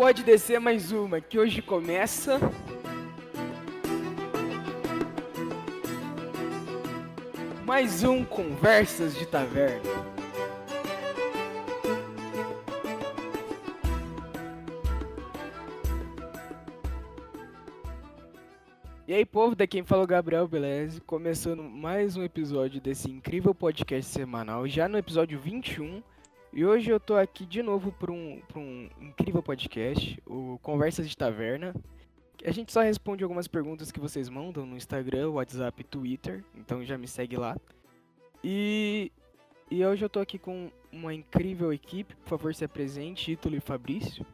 pode descer mais uma, que hoje começa. Mais um Conversas de Taverna. E aí, povo, daqui quem fala Gabriel Beleza, começando mais um episódio desse incrível podcast semanal, já no episódio 21. E hoje eu tô aqui de novo para um, um incrível podcast, o Conversas de Taverna. A gente só responde algumas perguntas que vocês mandam no Instagram, WhatsApp, Twitter, então já me segue lá. E, e hoje eu tô aqui com uma incrível equipe, por favor se apresente, Ítalo e Fabrício.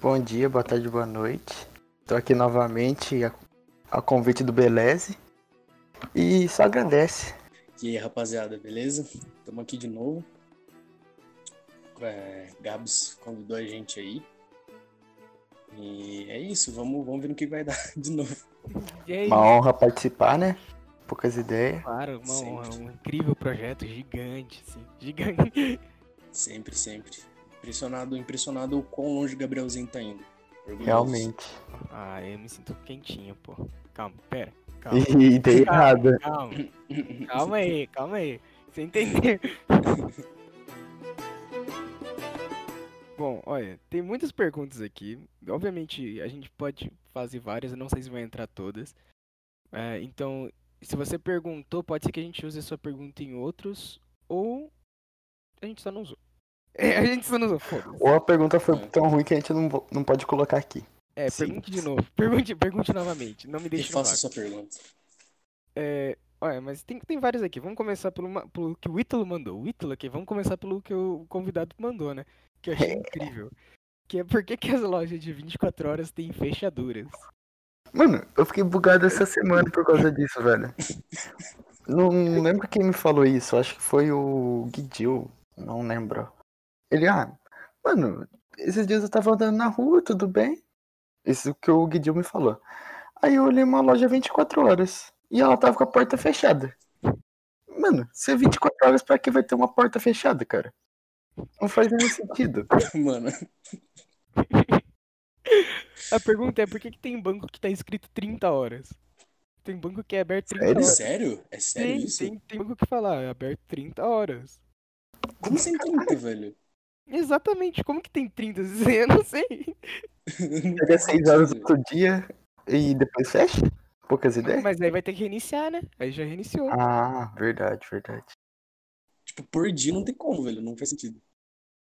Bom dia, boa tarde, boa noite. Tô aqui novamente a convite do Beleze. E só agradece. E aí, rapaziada, beleza? Estamos aqui de novo. É, Gabs convidou a gente aí. E é isso, vamos, vamos ver no que vai dar de novo. Uma honra participar, né? Poucas ideias. Claro, uma honra, um incrível projeto, gigante, assim, gigante. Sempre, sempre. Impressionado, impressionado o quão longe o Gabrielzinho tá indo. Orgulhoso. Realmente. Ah, eu me sinto quentinho, pô. Calma, pera. Calma. Ih, dei errado. Calma. calma aí, calma aí. Você entendeu? Bom, olha, tem muitas perguntas aqui. Obviamente, a gente pode fazer várias, eu não sei se vai entrar todas. É, então, se você perguntou, pode ser que a gente use a sua pergunta em outros, ou a gente só não usou. É, a gente só não usou, foda-se. Ou a pergunta foi tão ruim que a gente não, não pode colocar aqui. É, Sim. pergunte de novo. Pergunte, pergunte novamente. Não me deixe. E faça a sua pergunta. É, olha, mas tem, tem várias aqui. Vamos começar pelo, pelo que o Ítalo mandou. O Ítalo aqui, vamos começar pelo que o convidado mandou, né? Que eu achei incrível. Que é por que, que as lojas de 24 horas têm fechaduras? Mano, eu fiquei bugado essa semana por causa disso, velho. Não, lembro quem me falou isso. Acho que foi o Guidil. Não lembro. Ele, ah, mano, esses dias eu tava andando na rua, tudo bem? Isso que o Guidil me falou. Aí eu olhei uma loja 24 horas e ela tava com a porta fechada. Mano, se é 24 horas, pra que vai ter uma porta fechada, cara? Não faz nenhum sentido. Mano. A pergunta é por que, que tem banco que tá escrito 30 horas? Tem banco que é aberto 30 Sério? horas. Sério? É sério tem, isso? Tem, tem banco que fala, é aberto 30 horas. Como sem 30, velho? Exatamente, como que tem 30? Eu não sei. Pega 6 horas outro dia e depois fecha? Poucas ideias? Mas aí vai ter que reiniciar, né? Aí já reiniciou. Ah, verdade, verdade. Tipo, por dia não tem como, velho. Não faz sentido.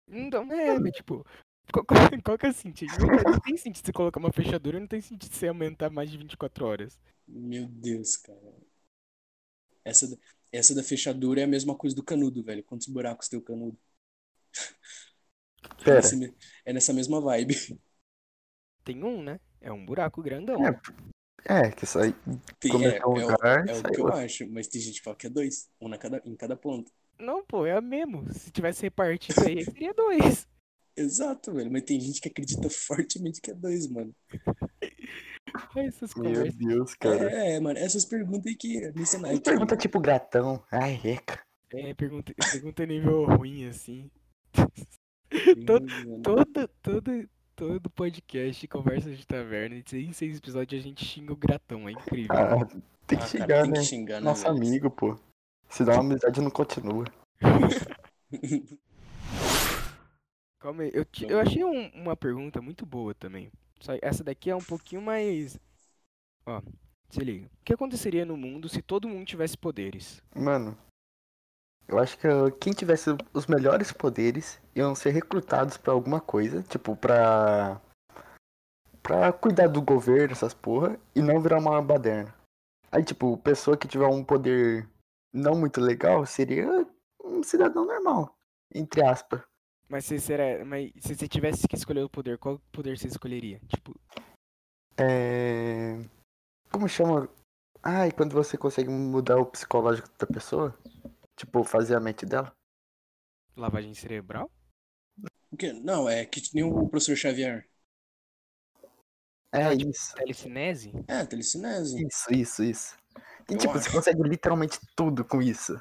Então, é, mas, tipo, qual, qual, qual, que é o sentido? Não tem sentido você colocar uma fechadura, não tem sentido você aumentar mais de 24 horas. Meu Deus, cara. Essa, essa da fechadura é a mesma coisa do canudo, velho. Quantos buracos tem o canudo? Pera. É, nessa, é nessa mesma vibe. Tem um, né? É um buraco grandão. É, é que sai. Tem, é, é, um lugar, é, o, é o que eu acho, mas tem gente que fala que é dois. Um na cada, em cada ponta. Não, pô, é a mesmo. Se tivesse repartido aí, seria dois. Exato, velho. Mas tem gente que acredita fortemente que é dois, mano. Essas Meu Deus, cara. É, mano, essas perguntas aí que me ensinaram. Pergunta tipo gatão. Ai, reca. É, pergunta, pergunta nível ruim, assim. todo, todo, todo, todo podcast Conversa de Taverna, em seis episódios a gente xinga o gratão, é incrível. Ah, tem que Ah, xingar, cara, tem né? que xingar, né, Nosso velho? amigo, pô. Se dá uma amizade, não continua. Calma aí, eu, te- eu achei um- uma pergunta muito boa também. Só essa daqui é um pouquinho mais. Ó, se liga. O que aconteceria no mundo se todo mundo tivesse poderes? Mano, eu acho que quem tivesse os melhores poderes iam ser recrutados pra alguma coisa, tipo, pra. pra cuidar do governo, essas porra, e não virar uma baderna. Aí, tipo, pessoa que tiver um poder não muito legal seria um cidadão normal, entre aspas. Mas se, será, mas se você tivesse que escolher o poder, qual poder você escolheria? Tipo, É. Como chama? Ai, quando você consegue mudar o psicológico da pessoa? Tipo, fazer a mente dela? lavagem cerebral? O quê? Não, é que nem o professor Xavier. É Ah, tipo, isso. Telecinese? É, telecinese. Isso, isso, isso. E Eu tipo, acho. você consegue literalmente tudo com isso.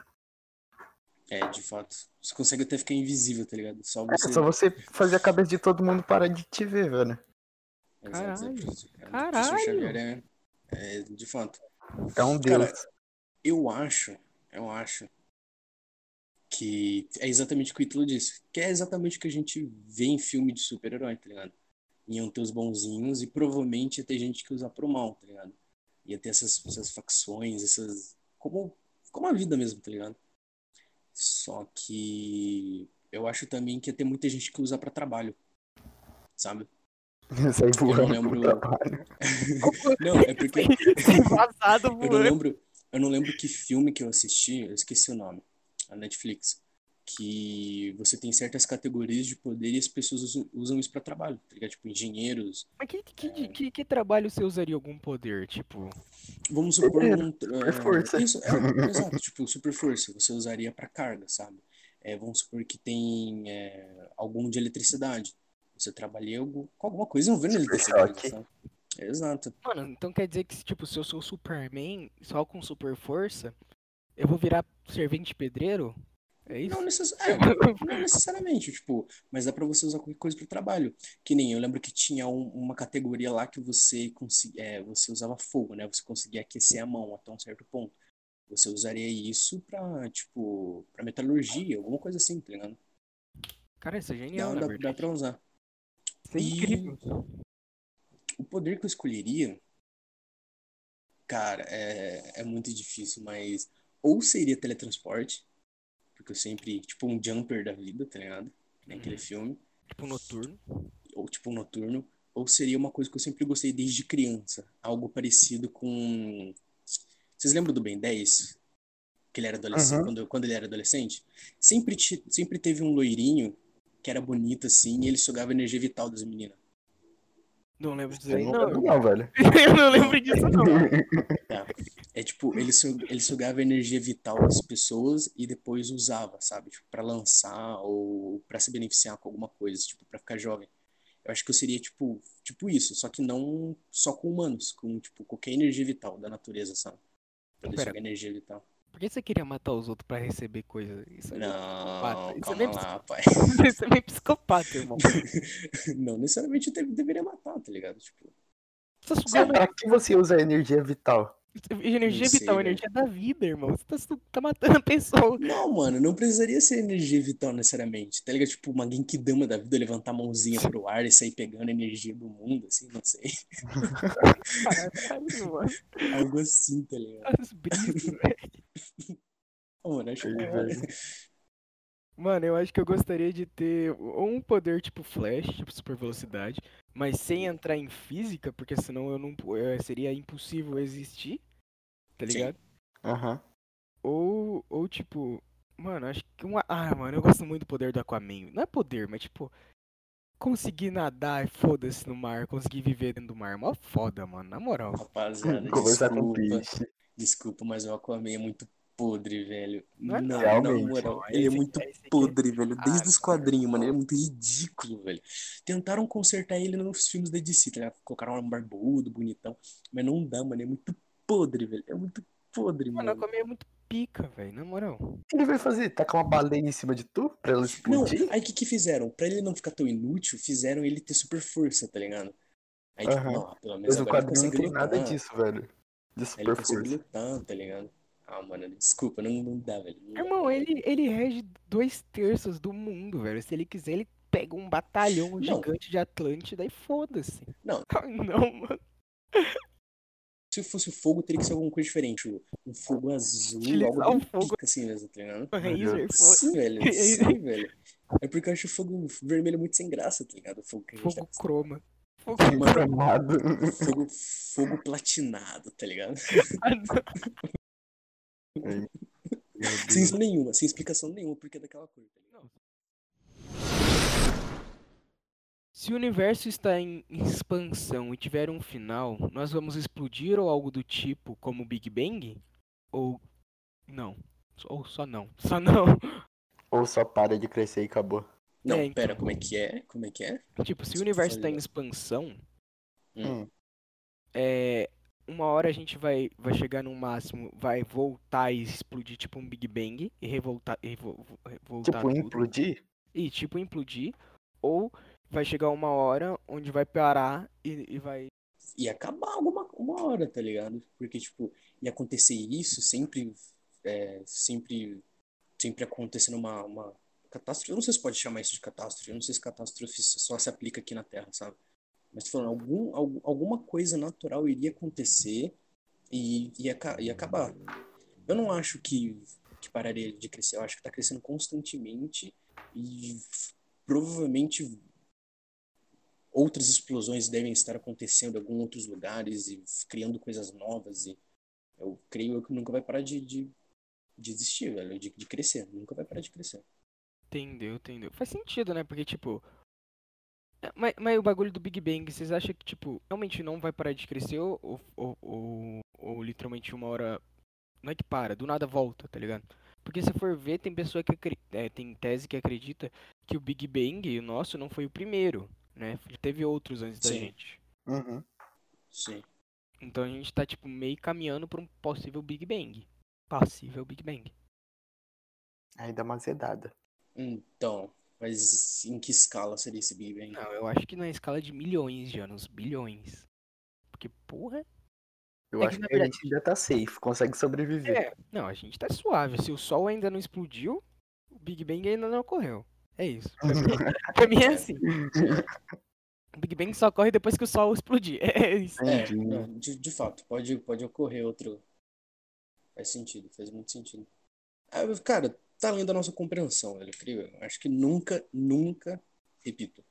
É, de fato. Você consegue até ficar invisível, tá ligado? Só É você. só você fazer a cabeça de todo mundo parar de te ver, velho. Caralho. exato. É, Caralho. Xavier é, é, de fato. É um deus. Cara, Eu acho, eu acho que é exatamente o que o Ítalo disse. Que é exatamente o que a gente vê em filme de super-herói, tá ligado? Iam ter os bonzinhos e provavelmente ia ter gente que usar pro mal, tá ligado? Ia ter essas, essas facções, essas. Como, como a vida mesmo, tá ligado? Só que eu acho também que ia ter muita gente que usa pra trabalho. Sabe? Voando lembro- pro trabalho. Não, é porque. Eu não lembro, eu não lembro que filme que eu assisti, eu esqueci o nome, a Netflix, que você tem certas categorias de poder e as pessoas usam, usam isso pra trabalho, tá ligado? Tipo, engenheiros. Mas que, que, que, que trabalho você usaria algum poder? Tipo, Vamos supor um, super é, força. Isso, é, exato, tipo, super força, você usaria pra carga, sabe? É, vamos supor que tem é, algum de eletricidade. Você trabalha com alguma coisa envolvendo eletricidade, choque. sabe? Exato. mano, então quer dizer que, tipo, se eu sou Superman, só com super força, eu vou virar servente pedreiro? É isso? Não, necess... é, não necessariamente, tipo, mas dá pra você usar qualquer coisa pro trabalho. Que nem eu lembro que tinha um- uma categoria lá que você consegui... é, você usava fogo, né? Você conseguia aquecer a mão até um certo ponto. Você usaria isso pra, tipo, pra metalurgia, alguma coisa assim, tá ligado? Cara, isso é genial, Dá, dá, dá pra usar. Isso é E- incrível. O poder que eu escolheria, cara, é, é muito difícil, mas ou seria teletransporte, eu sempre, tipo, um jumper da vida, tá ligado? Que nem aquele filme. Tipo, noturno. ou tipo um noturno, ou seria uma coisa que eu sempre gostei desde criança, algo parecido com Vocês lembram do Ben 10? Que ele era adolescente, Uhum. quando, quando ele era adolescente? Sempre, sempre teve um loirinho que era bonito assim, e ele sugava a energia vital das meninas. Não lembro disso aí, não não. lembro não, velho. eu não lembro disso, não. É tipo, ele, su- ele sugava energia vital das pessoas e depois usava, sabe? Tipo, pra lançar ou pra se beneficiar com alguma coisa, tipo, pra ficar jovem. Eu acho que eu seria, tipo, tipo isso, só que não só com humanos, com, tipo, qualquer energia vital da natureza, sabe? Poder Pera. sugar energia vital. Por que você queria matar os outros pra receber coisa? Isso é Não, Isso é calma lá, pai. Isso é meio psicopata, irmão. Não necessariamente eu te- deveria matar, tá ligado? Tipo, tá Sabe sugando pra que você usa a energia vital? energia sei, vital, velho. energia da vida, irmão. Você tá, tá matando a pessoa. não, mano, não precisaria ser energia vital necessariamente, tá ligado? Tipo, uma Genkidama da vida levantar a mãozinha pro ar e sair pegando a energia do mundo, assim, não sei. Caralho, mano. Algo assim, tá ligado? As brisas, velho. Ô, mano, acho Aí, que velho. Mano, eu acho que eu gostaria de ter ou um poder tipo Flash, tipo super velocidade, mas sem entrar em física, porque senão eu não eu- seria impossível existir, tá Sim. ligado? Aham. Ou, ou tipo, mano, acho que uma. Ah, mano, eu gosto muito do poder do Aquaman. Não é poder, mas tipo, conseguir nadar e foda-se no mar, conseguir viver dentro do mar. Mó foda, mano, na moral. Rapaziada, Conversar com o desculpa, peixe. Desculpa, mas o Aquaman é muito podre, velho. Não é Não, não, na realmente. moral, Não, ele é muito aqui é- podre, velho. Ah, Desde os quadrinhos, mano. Ele é muito ridículo, velho. Tentaram consertar ele nos filmes da DC, tá ligado? Colocaram um barbudo, bonitão. Mas não dá, mano. É muito podre, velho. É muito podre, Mano, o mano. Aquaman é muito pica, velho, na moral. O que ele vai fazer? Tacar uma baleia em cima de tu? Pra ela Não, explodir? aí o que que fizeram? Pra ele não ficar tão inútil, fizeram ele ter super força, tá ligado? Aí, tipo, Aham. não, pelo menos Mas o agora ele quadrinho não tem nada disso, velho. De super força. lutar, tá ligado? Ah, mano, desculpa, não, não dá, velho. Não dá. Irmão, ele, ele rege dois terços do mundo, velho. Se ele quiser, ele pega um batalhão Não. gigante de Atlântida e foda-se. Não. Ai, não, mano. Se fosse fogo, teria que ser alguma coisa diferente. Um- Um fogo azul, Utilizar algo bem fogo. pica assim mesmo, tá ligado? Razer, Sim, velho. Sim, velho. É porque eu acho o fogo vermelho muito sem graça, tá ligado? O fogo que a gente tá Fogo croma. Fogo Gramado. Fogo, fogo platinado, tá ligado? Sem Deus. nenhuma, sem explicação nenhuma porque é daquela cor, tá ligado? Se o universo está em expansão e tiver um final, nós vamos explodir ou algo do tipo, como o Big Bang? Ou não? Ou só não? Só não. Ou só para de crescer e acabou. Não, É, então. pera, como é que é? Como é que é? Tipo, se o universo está em expansão, Hum. é, uma hora a gente vai, vai chegar no máximo, vai voltar e explodir tipo um Big Bang e revoltar, e vo- vo- voltar Tipo, tudo. implodir? E tipo implodir. Ou vai chegar uma hora onde vai parar e, e vai. ia acabar alguma uma hora, tá ligado? Porque, tipo, ia acontecer isso sempre, é, sempre, sempre acontecendo uma, uma catástrofe. Eu não sei se pode chamar isso de catástrofe. Eu não sei se catástrofe só se aplica aqui na Terra, sabe? Mas falando, algum, al- alguma coisa natural iria acontecer e ia, ia acabar. Eu não acho que, que pararia de crescer. Eu acho que tá crescendo constantemente e provavelmente outras explosões devem estar acontecendo em alguns outros lugares e criando coisas novas e eu creio que nunca vai parar de, de, de existir, velho, de, de crescer, nunca vai parar de crescer. Entendeu, entendeu. Faz sentido, né? Porque, tipo. é, Mas, mas o bagulho do Big Bang, vocês acham que, tipo, realmente não vai parar de crescer ou, ou, ou, ou- ou literalmente uma hora. Não é que para, do nada volta, tá ligado? Porque se for ver, tem pessoa que é, tem tese que acredita que o Big Bang, o nosso, não foi o primeiro, né? Teve outros antes da Sim. gente. Uhum. Sim. Então a gente tá, tipo, meio caminhando pra um possível Big Bang. Possível Big Bang. Aí dá uma zedada. Então, mas em que escala seria esse Big Bang? Não, eu acho que na escala de milhões de anos, bilhões. Porque, porra. Eu É que, acho na que a verdade- gente ainda tá safe, consegue sobreviver. É, não, a gente tá suave. Se o Sol ainda não explodiu, o Big Bang ainda não ocorreu. É isso. Pra mim, pra mim é assim. O Big Bang só ocorre depois que o Sol explodir. É isso. É, de, de fato, pode, pode ocorrer outro. Faz sentido, faz muito sentido. Ah, cara, tá além da nossa compreensão, velho, eu. Acho que nunca, nunca, repito,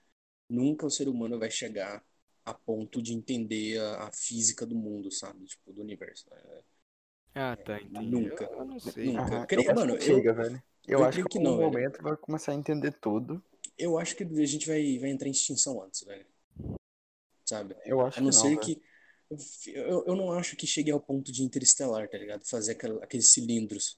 nunca o ser humano vai chegar a ponto de entender a, a física do mundo, sabe? Tipo, do universo. É, Ah, tá, entendi. Nunca. Eu, não sei. Nunca. Aham, creio- eu acho mano, que eu- chega, velho. Eu, eu acho que, que em não, algum velho. momento vai começar a entender tudo. Eu acho que a gente vai, vai entrar em extinção antes, velho. Sabe? Eu acho A não que não, ser velho. que. Eu, eu não acho que chegue ao ponto de interestelar, tá ligado? Fazer aquela- aqueles cilindros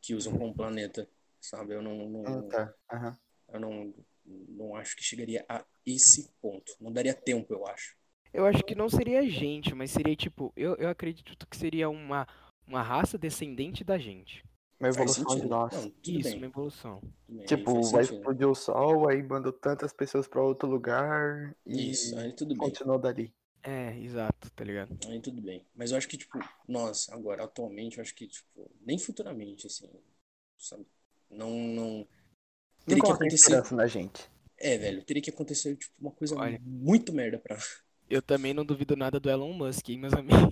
que usam como planeta, sabe? Eu não, não, Hum, tá. Aham. eu não, não acho que chegaria a esse ponto. Não daria tempo, eu acho. Eu acho que não seria a gente, mas seria tipo. Eu, eu acredito que seria uma, uma raça descendente da gente. Uma evolução de nós. Não, tudo Isso, bem. uma evolução. bem, Tipo, vai sentido. explodir o sol, aí mandou tantas pessoas pra outro lugar e Isso, aí tudo bem. continuou dali. É, exato, tá ligado? Aí tudo bem. Mas eu acho que, tipo, nós, agora, atualmente, eu acho que, tipo, nem futuramente, assim, sabe? Não, não. Não Teria que acontecer. na gente. É, velho, teria que acontecer, tipo, uma coisa Olha. muito merda pra. Eu também não duvido nada do Elon Musk, hein, meus amigos.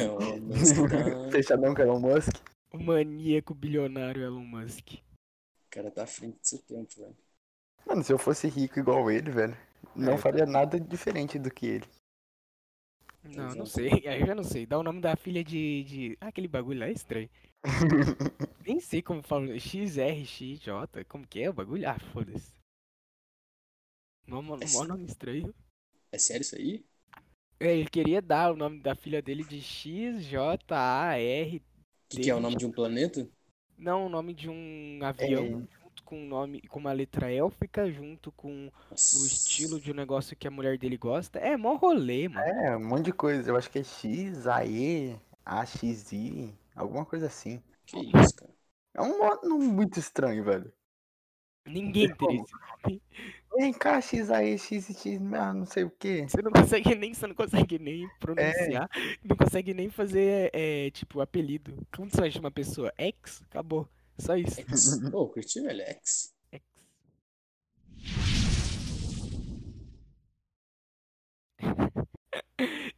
É, o Musk tá- Fechadão com Elon Musk. O maníaco bilionário Elon Musk. O cara tá à frente do seu tempo, velho. Mano, se eu fosse rico igual ele, velho, não É. faria nada diferente do que ele. Não, não sei. Aí eu já não sei. Dá o nome da filha de. de... Ah, aquele bagulho lá é estranho. Nem sei como fala. XRXJ. Como que é o bagulho? Ah, foda-se. Mó, mó- É mó nome estranho. É sério isso aí? É, ele queria dar o nome da filha dele de XJAR. Que, que é o nome de um planeta? Não, o nome de um avião. É. Junto com o nome. Com uma letra élfica, junto com o estilo de um negócio que a mulher dele gosta. É mó rolê, mano. É, um monte de coisa. Eu acho que é X, AE, AXI, alguma coisa assim. Que isso, cara? É um nome muito estranho, velho. Ninguém teria esse nome. Vem cá, X, AE, X, X, ah, não sei o que. Você não consegue nem, você não consegue nem pronunciar, não consegue nem fazer, é, tipo, apelido. Como você vai chamar a pessoa? X? Acabou. Só isso. Pô, curti, velho. X. X.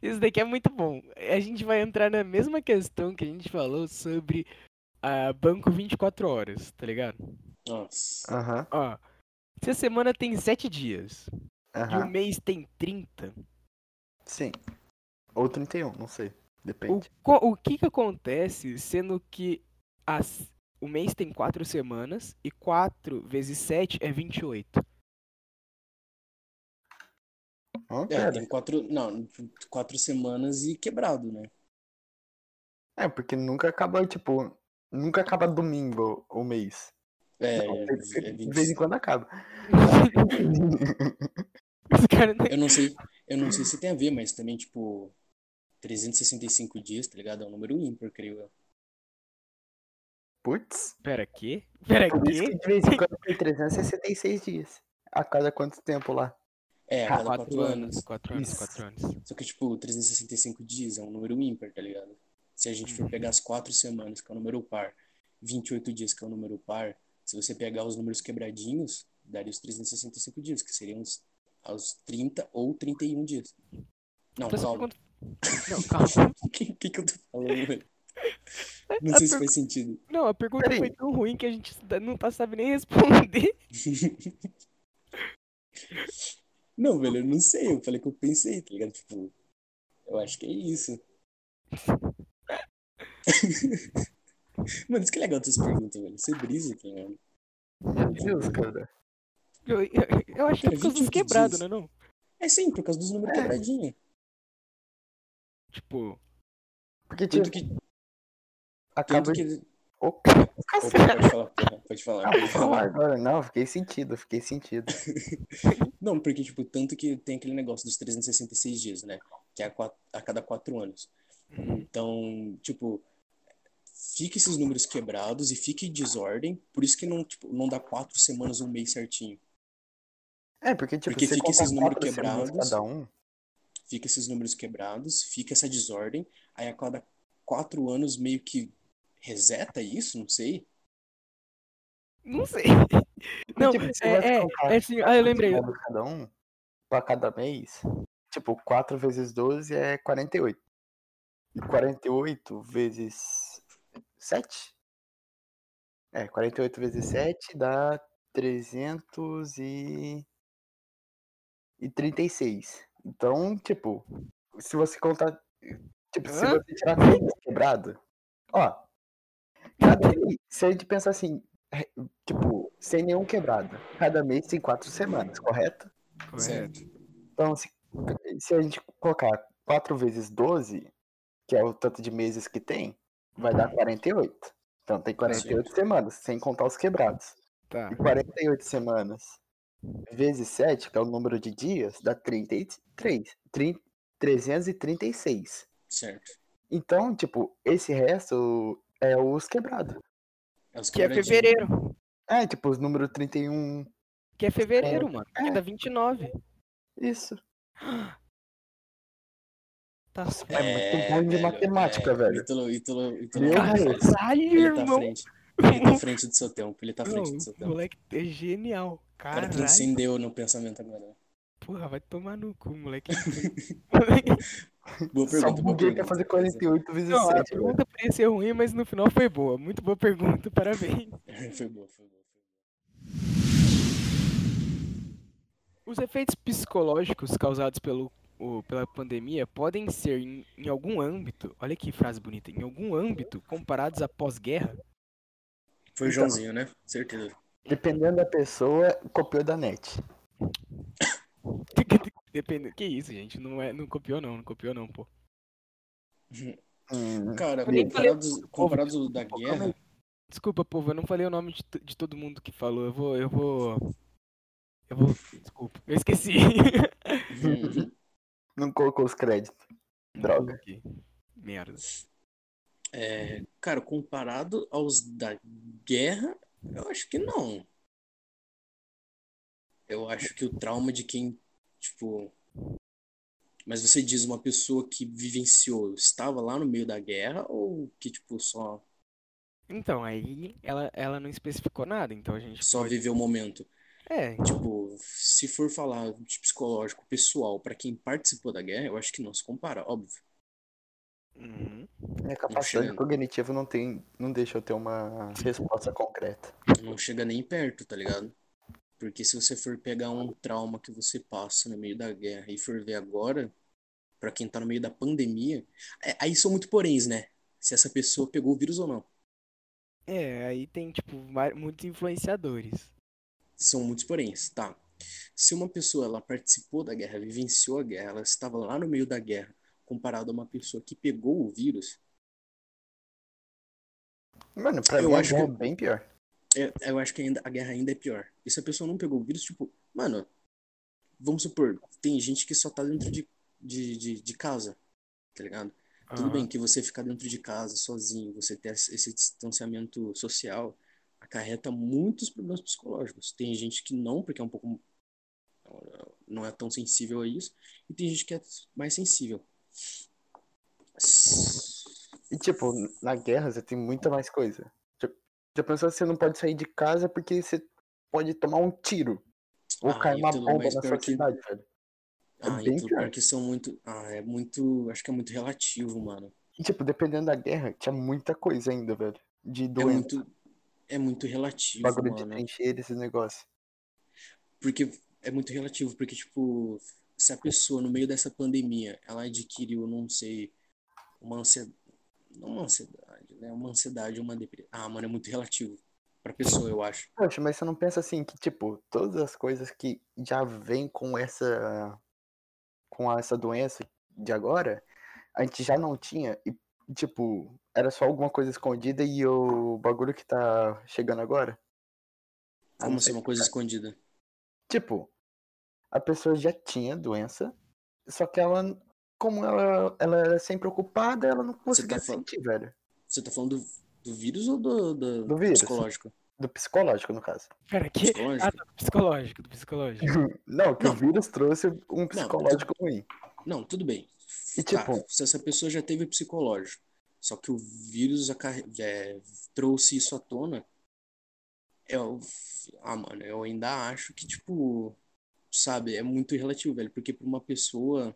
Isso daqui é muito bom. A gente vai entrar na mesma questão que a gente falou sobre a banco 24 horas, tá ligado? Nossa. Aham, Ó, se a semana tem 7 dias e o mês tem 30, Sim. Ou 31, não sei. O, Depende. co- o que que acontece sendo que as, o mês tem quatro semanas e 4 vezes 7 é 28? Ó, É, tem quatro. Não, quatro semanas e quebrado, né? É, porque nunca acaba, tipo, nunca acaba domingo o mês. É, Não, é, de, é de vez em 20. quando acaba. Eu não sei, eu não sei se tem a ver, mas também, tipo, 365 dias, tá ligado? É um número ímpar, creio eu. Putz. Pera, quê? Pera, que de vez em quando tem 366 dias. A cada quanto tempo lá? É, a cada Quatro quatro anos, anos. quatro anos, Isso. quatro anos. Só que, tipo, 365 dias é um número ímpar, tá ligado? Se a gente for Uhum. pegar as quatro semanas, que é o número par, 28 dias, que é o número par, se você pegar os números quebradinhos, daria os 365 dias, que seriam os, aos 30 ou 31 dias. Não, Então, calma. Não, calma. O que, que, que eu tô falando, velho? Não sei se per- faz sentido. Não, a pergunta Peraí. foi tão ruim que a gente não tá sabendo nem responder. Não, velho, eu não sei. Eu falei que eu pensei, tá ligado? Tipo, eu acho que é isso. Mano, isso que é legal dessas perguntas, velho. Você brisa, tá ligado? Meu Deus, cara. Eu, eu, eu acho que é por causa dos 28 quebrados, né, não? É sim, por causa dos números É. quebradinhos. Tipo, Porque, tipo, Tanto que. Acaba de. que. Ô, Opa, pode falar, porra, pode falar, Ah, pode falar agora. Não, fiquei sentido, fiquei sentido. Não, porque, tipo, tanto que tem aquele negócio dos 366 dias, né? Que é a, quatro- a cada quatro anos. Então, tipo, fica esses números quebrados e fica em desordem. Por isso que não, tipo, não dá quatro semanas, um mês certinho. É, porque, tipo, Porque fica esses números quebrados. cada um. Fica esses números quebrados, fica essa desordem. Aí a cada quatro anos meio que reseta isso, não sei. não sei. Não, tipo, se é, é, é assim, ah, eu lembrei. cada um, pra cada mês, tipo, 4 vezes 12 é 48. E 48 vezes 7? É, 48 vezes 7 dá 300 e... e 36. Então, tipo, se você contar... Tipo, se Hã? você tirar tudo quebrado, ó, cada mês, se a gente pensar assim, é, tipo, sem nenhum quebrado, cada mês tem quatro semanas, correto? Certo. Então, se, se a gente colocar 4 vezes 12, que é o tanto de meses que tem, vai dar 48. Então tem 48 semanas, sem contar os quebrados. Tá. E 48 semanas vezes 7, que é o número de dias, dá 33. 30, 336. Certo. Então, tipo, esse resto é os quebrados. É os Que é fevereiro. É, tipo, os números 31. Que é fevereiro, mano. Que É. dá 29. Isso. Tá certo. É muito bom de matemática, velho. Ítalo, Ítalo, Ítalo, Meu tá. Caralho, Ele tá irmão. frente. Ele tá à frente do seu tempo. Ele tá à frente Não, do seu o tempo. moleque é genial. O cara Caralho. transcendeu no pensamento agora. Porra, vai tomar no cu, moleque. Boa Só pergunta, ninguém quer fazer 48 vezes Não, a 7, velho. pergunta parecia ser ruim, mas no final foi boa. Muito boa pergunta, parabéns. Foi boa, foi boa. Os efeitos psicológicos causados pelo, o- pela pandemia podem ser, em, em algum âmbito, olha que frase bonita, em algum âmbito, comparados à pós-guerra? Foi o Joãozinho, né? Certeza. Dependendo da pessoa, copiou da net. Depende... Que isso, gente? Não, é, não copiou não, não copiou não, pô. Hum, Cara, falei- comparados, da guerra. Desculpa, povo, eu não falei o nome de, de todo mundo que falou. Eu vou, eu vou... Eu vou... Desculpa, eu esqueci. Uhum. não colocou os créditos. Droga. Ok. Merda. é, cara, comparado aos da guerra, eu acho que não. Eu acho que o trauma de quem, tipo. Mas você diz uma pessoa que vivenciou, estava lá no meio da guerra ou que, tipo, só, Então, aí ela, ela não especificou nada, então a gente só pode... viveu o momento? É, Tipo, se for falar de psicológico pessoal pra quem participou da guerra, eu acho que não se compara, óbvio. uhum. Minha capacidade chega. cognitiva não, tem, não deixa eu ter uma resposta concreta. Não chega nem perto, tá ligado? Porque se você for pegar um trauma que você passa no meio da guerra e for ver agora, pra quem tá no meio da pandemia, é- aí são muito poréns, né? Se essa pessoa pegou o vírus ou não. É, aí tem, tipo, muitos influenciadores. São muitos poréns, tá? Se uma pessoa ela participou da guerra, vivenciou a guerra, ela estava lá no meio da guerra, comparado a uma pessoa que pegou o vírus, Mano, pra Eu mim a acho que- é bem pior. Eu, eu acho que ainda, a guerra ainda é pior. E se a pessoa não pegou o vírus, tipo, mano, vamos supor, tem gente que só tá dentro de, de, de, de casa. tá ligado? Tudo Aham. bem que você ficar dentro de casa sozinho, você ter esse distanciamento social, acarreta muitos problemas psicológicos. Tem gente que não, porque é um pouco não é tão sensível a isso, e tem gente que é mais sensível. E tipo, na guerra você tem muita mais coisa. Já, pensou que você não pode sair de casa porque você pode tomar um tiro? Ou Ah, cair uma bomba na sua que- cidade, velho. É Ah, bem pior. que são muito. Ah, é muito. Acho que é muito relativo, mano. E tipo, dependendo da guerra, tinha muita coisa ainda, velho. De É doença, muito. É muito relativo, bagulho de mano. trincheira, esses negócios. Porque é muito relativo, porque, tipo, se a pessoa, no meio dessa pandemia, ela adquiriu, não sei, uma ansiedade. Não uma ansiedade, né? Uma ansiedade, uma depressão. Ah, mano, é muito relativo pra pessoa, eu acho. Poxa, mas você não pensa assim que, tipo, todas as coisas que já vêm com essa. com essa doença de agora, a gente já não tinha e, tipo, era só alguma coisa escondida e o bagulho que tá chegando agora? Ah, Como não ser uma coisa escondida. Tipo, a pessoa já tinha doença, só que ela, como ela, ela era sempre ocupada, ela não conseguia tá sentir, velho. Você tá falando do, do vírus ou do, do, Do vírus. psicológico? Do psicológico, no caso. Pera, que. Psicológico? Ah, tá, do psicológico, do psicológico. Não, que Não. o vírus trouxe um psicológico ruim. Não, tudo bem. E, Tá, tipo- se essa pessoa já teve psicológico, só que o vírus acarre- é, trouxe isso à tona, eu, ah, mano, eu ainda acho que, tipo, sabe, é muito relativo, velho, porque pra uma pessoa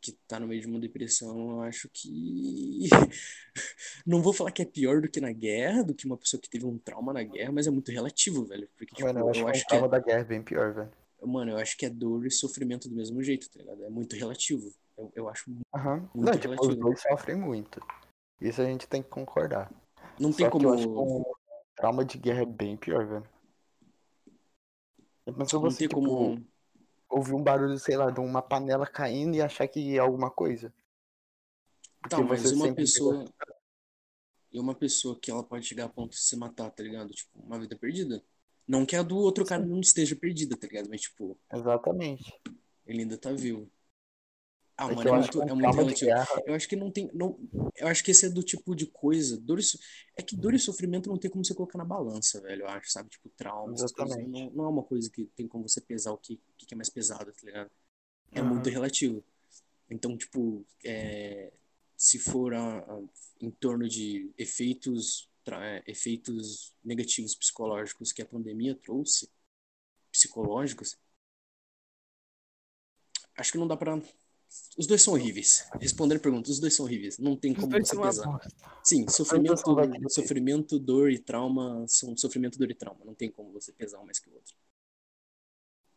que tá no meio de uma depressão, eu acho que. Não vou falar que é pior do que na guerra, do que uma pessoa que teve um trauma na guerra, mas é muito relativo, velho. Porque, tipo, Mano, eu acho eu que acho o que é trauma da guerra é bem pior, velho. Mano, eu acho que é dor e sofrimento do mesmo jeito, tá ligado? É muito relativo. Eu, eu acho. Aham. Muito Não, tipo, os dois sofrem muito. Isso a gente tem que concordar. Não Só tem eu acho que como. o trauma de guerra é bem pior, velho. Não você, tem tipo, como. ouvir um barulho, sei lá, de uma panela caindo e achar que é alguma coisa? Tá, Porque mas você uma pessoa. E uma pessoa que ela pode chegar a ponto de se matar, tá ligado? Tipo, uma vida perdida. Não que a do outro cara não esteja perdida, tá ligado? Mas, tipo, Exatamente. ele ainda tá vivo. Ah, É mano, é acho muito, é muito relativo. Eu acho que não tem. Não, eu acho que esse é do tipo de coisa. Dor e, so- é que dor e sofrimento não tem como você colocar na balança, velho. Eu acho, sabe? Tipo, trauma, essas coisas. Exatamente. Não, não é uma coisa que tem como você pesar o que, que é mais pesado, tá ligado? É Aham. muito relativo. Então, tipo, é, se for a- a- em torno de efeitos, tra- é, efeitos negativos psicológicos que a pandemia trouxe, psicológicos, acho que não dá pra. Os dois são horríveis. Responder a pergunta, os dois são horríveis. Não tem como você pesar. Sim, sofrimento, querer. sofrimento, dor e trauma são sofrimento, dor e trauma. Não tem como você pesar um mais que o outro.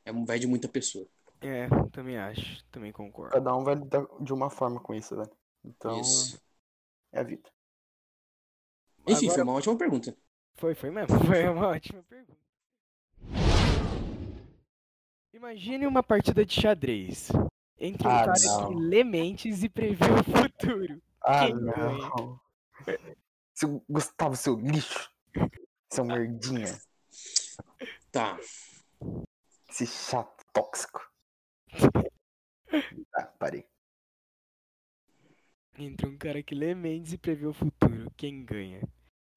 É um vai de muita pessoa. É, também acho. Também concordo. Cada um vai lidar de uma forma com isso, velho. Então, Isso. é a vida. Enfim, Agora- foi uma ótima pergunta. Foi, foi mesmo. Foi uma ótima pergunta. Imagine uma partida de xadrez entre um Ah, cara não. que lê mentes e prevê o futuro. Ah, Quem ganha? não. Seu Gustavo, seu lixo. Seu merdinha. Tá. Esse chato tóxico. Tá, parei. Entre um cara que lê mentes e prevê o futuro. Quem ganha?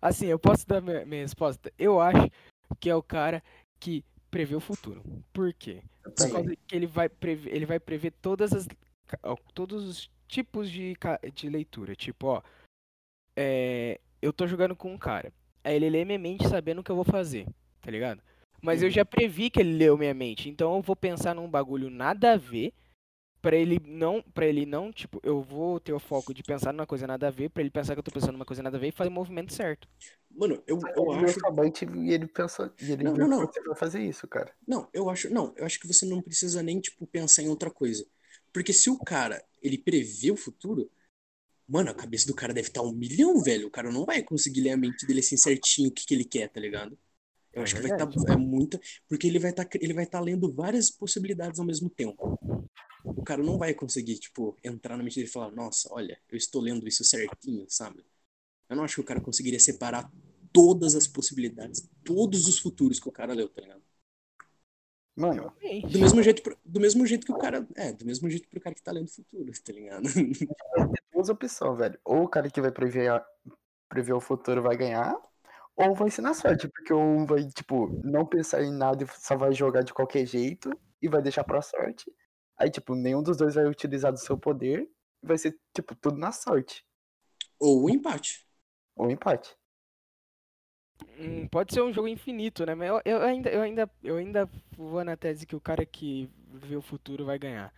Assim, eu posso dar minha, minha resposta? Eu acho que é o cara que prevê o futuro. Por quê? Por causa que ele vai prever, ele vai prever todas as todos os tipos de, de leitura. Tipo, ó, é, eu tô jogando com um cara. Aí ele lê minha mente sabendo o que eu vou fazer, tá ligado? Mas eu Uhum. já previ que ele leu minha mente, então eu vou pensar num bagulho nada a ver pra ele não, para ele não, tipo, eu vou ter o foco de pensar numa coisa nada a ver, pra ele pensar que eu tô pensando numa coisa nada a ver e fazer o movimento certo. Mano, eu, eu Ele viu acho. mente e ele pensou. E ele Não, não, que não. você vai fazer isso, cara. Não, eu acho. Não, eu acho que você não precisa nem, tipo, pensar em outra coisa. Porque se o cara, ele prevê o futuro, mano, a cabeça do cara deve estar um milhão, velho. O cara não vai conseguir ler a mente dele assim certinho o que, que ele quer, tá ligado? Eu É acho que vai estar verdade. é muita. Porque ele vai estar ele vai estar lendo várias possibilidades ao mesmo tempo. O cara não vai conseguir, tipo, entrar na mente dele e falar, nossa, olha, eu estou lendo isso certinho, sabe? Eu não acho que o cara conseguiria separar todas as possibilidades, todos os futuros que o cara leu, tá ligado? Mano. Do mesmo jeito, pro- do mesmo jeito que o cara. É, do mesmo jeito pro cara que tá lendo o futuro, tá ligado? vai ter duas opções, velho. Ou o cara que vai prever, prever o futuro vai ganhar, ou vai ser na sorte, porque um vai, tipo, não pensar em nada e só vai jogar de qualquer jeito e vai deixar pra sorte. Aí, tipo, nenhum dos dois vai utilizar do seu poder vai ser, tipo, tudo na sorte. Ou o empate. Ou empate. Hum, pode ser um jogo infinito, né? Mas eu, eu ainda, eu, ainda, eu ainda vou na tese que o cara que vê o futuro vai ganhar.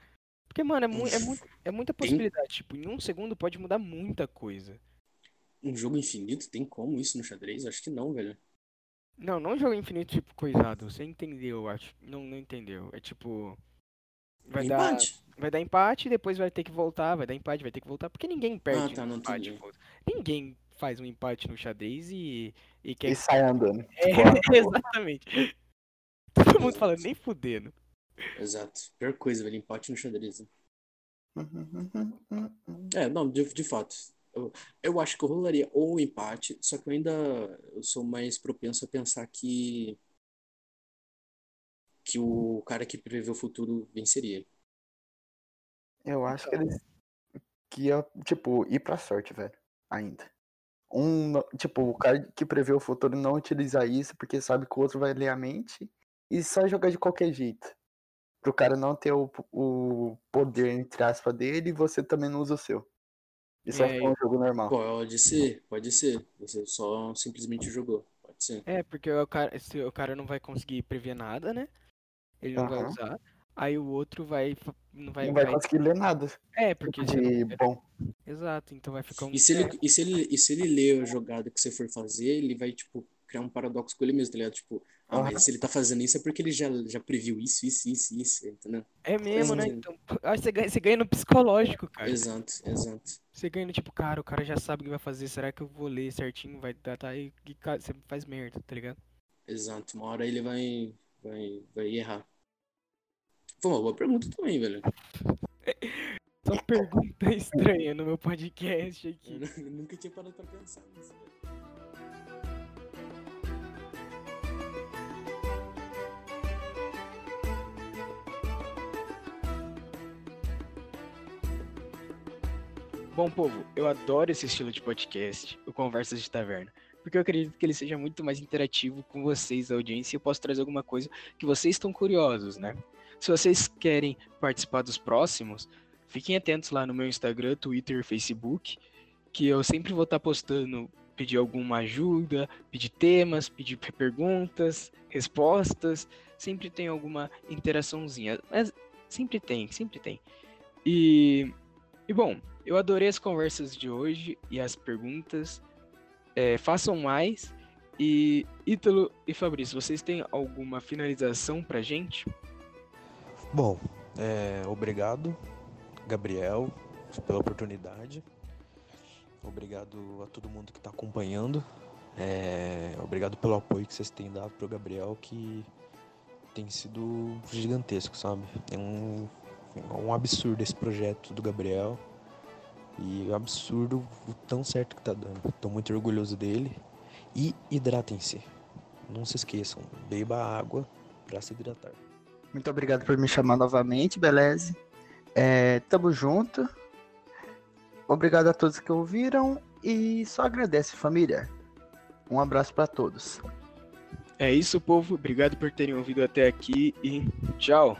Porque, mano, é, mu é, muito, é muita possibilidade. Tipo, em um segundo pode mudar muita coisa. Um jogo infinito? Tem como isso no xadrez? Acho que não, velho. Não, não jogo infinito, tipo, coisado. Você entendeu, eu acho. Não, não entendeu. É tipo. Vai dar, empate. vai dar empate, depois vai ter que voltar, vai dar empate, vai ter que voltar. Porque ninguém perde Ah, tá, não empate. entendi. Ninguém faz um empate no xadrez e, e quer E sai andando. É, ah, exatamente. Todo mundo falando, nem fudendo. Exato. Pior coisa, velho. Empate no xadrez. né? Uhum, É, não, de, de fato. Eu, eu acho que eu rolaria ou empate, só que eu ainda eu sou mais propenso a pensar que que o cara que prevê o futuro venceria. Eu acho que eles. Que ia, tipo, ir pra sorte, velho. Ainda. Um, tipo, o cara que prevê o futuro não utilizar isso porque sabe que o outro vai ler a mente e só jogar de qualquer jeito. Pro cara não ter o, o poder, entre aspas, dele e você também não usa o seu. Isso É, ficar um jogo normal. Pode ser, pode ser. Você só simplesmente jogou. Pode ser. É, porque o cara, se o cara não vai conseguir prever nada, né? Ele não vai Aham. usar. Aí o outro vai. Não vai. Não vai vai- conseguir ler nada. É, porque De não... bom. Exato, então vai ficar um. E se ele, e se ele, e se ele lê a jogada que você for fazer, ele vai, tipo, criar um paradoxo com ele mesmo, tá ligado? Tipo, ah, mas se ele tá fazendo isso é porque ele já, já previu isso, isso, isso, isso, entendeu? É mesmo, né? Então, eu acho que você ganha, você ganha no psicológico, cara. Exato, exato. Você ganha no tipo, cara, o cara já sabe o que vai fazer. Será que eu vou ler certinho? Vai dar. Tá aí. cara, Você faz merda, tá ligado? Exato. Uma hora ele vai, vai, vai errar. Foi uma boa pergunta também, velho. Só pergunta estranha no meu podcast aqui. eu nunca tinha parado pra pensar nisso, velho. Bom, povo, eu adoro esse estilo de podcast, o Conversas de Taverna, porque eu acredito que ele seja muito mais interativo com vocês, a audiência, e eu posso trazer alguma coisa que vocês estão curiosos, né? Se vocês querem participar dos próximos, fiquem atentos lá no meu Instagram, Twitter, Facebook, que eu sempre vou estar postando, pedir alguma ajuda, pedir temas, pedir perguntas, respostas, sempre tem alguma interaçãozinha, mas sempre tem, sempre tem. E, e bom, eu adorei as conversas de hoje e as perguntas. É, façam mais. E Ítalo e Fabrício, vocês têm alguma finalização pra gente? Bom, é, obrigado, Gabriel, pela oportunidade. Obrigado a todo mundo que está acompanhando. É, obrigado pelo apoio que vocês têm dado pro Gabriel, que tem sido gigantesco, sabe? É um, é um absurdo esse projeto do Gabriel. E é um absurdo o tão certo que tá dando. Tô muito orgulhoso dele. E hidratem-se. Não se esqueçam, beba água para se hidratar. Muito obrigado por me chamar novamente, beleza? É, tamo junto. Obrigado a todos que ouviram e só agradece, família. Um abraço pra todos. É isso, povo. Obrigado por terem ouvido até aqui e tchau.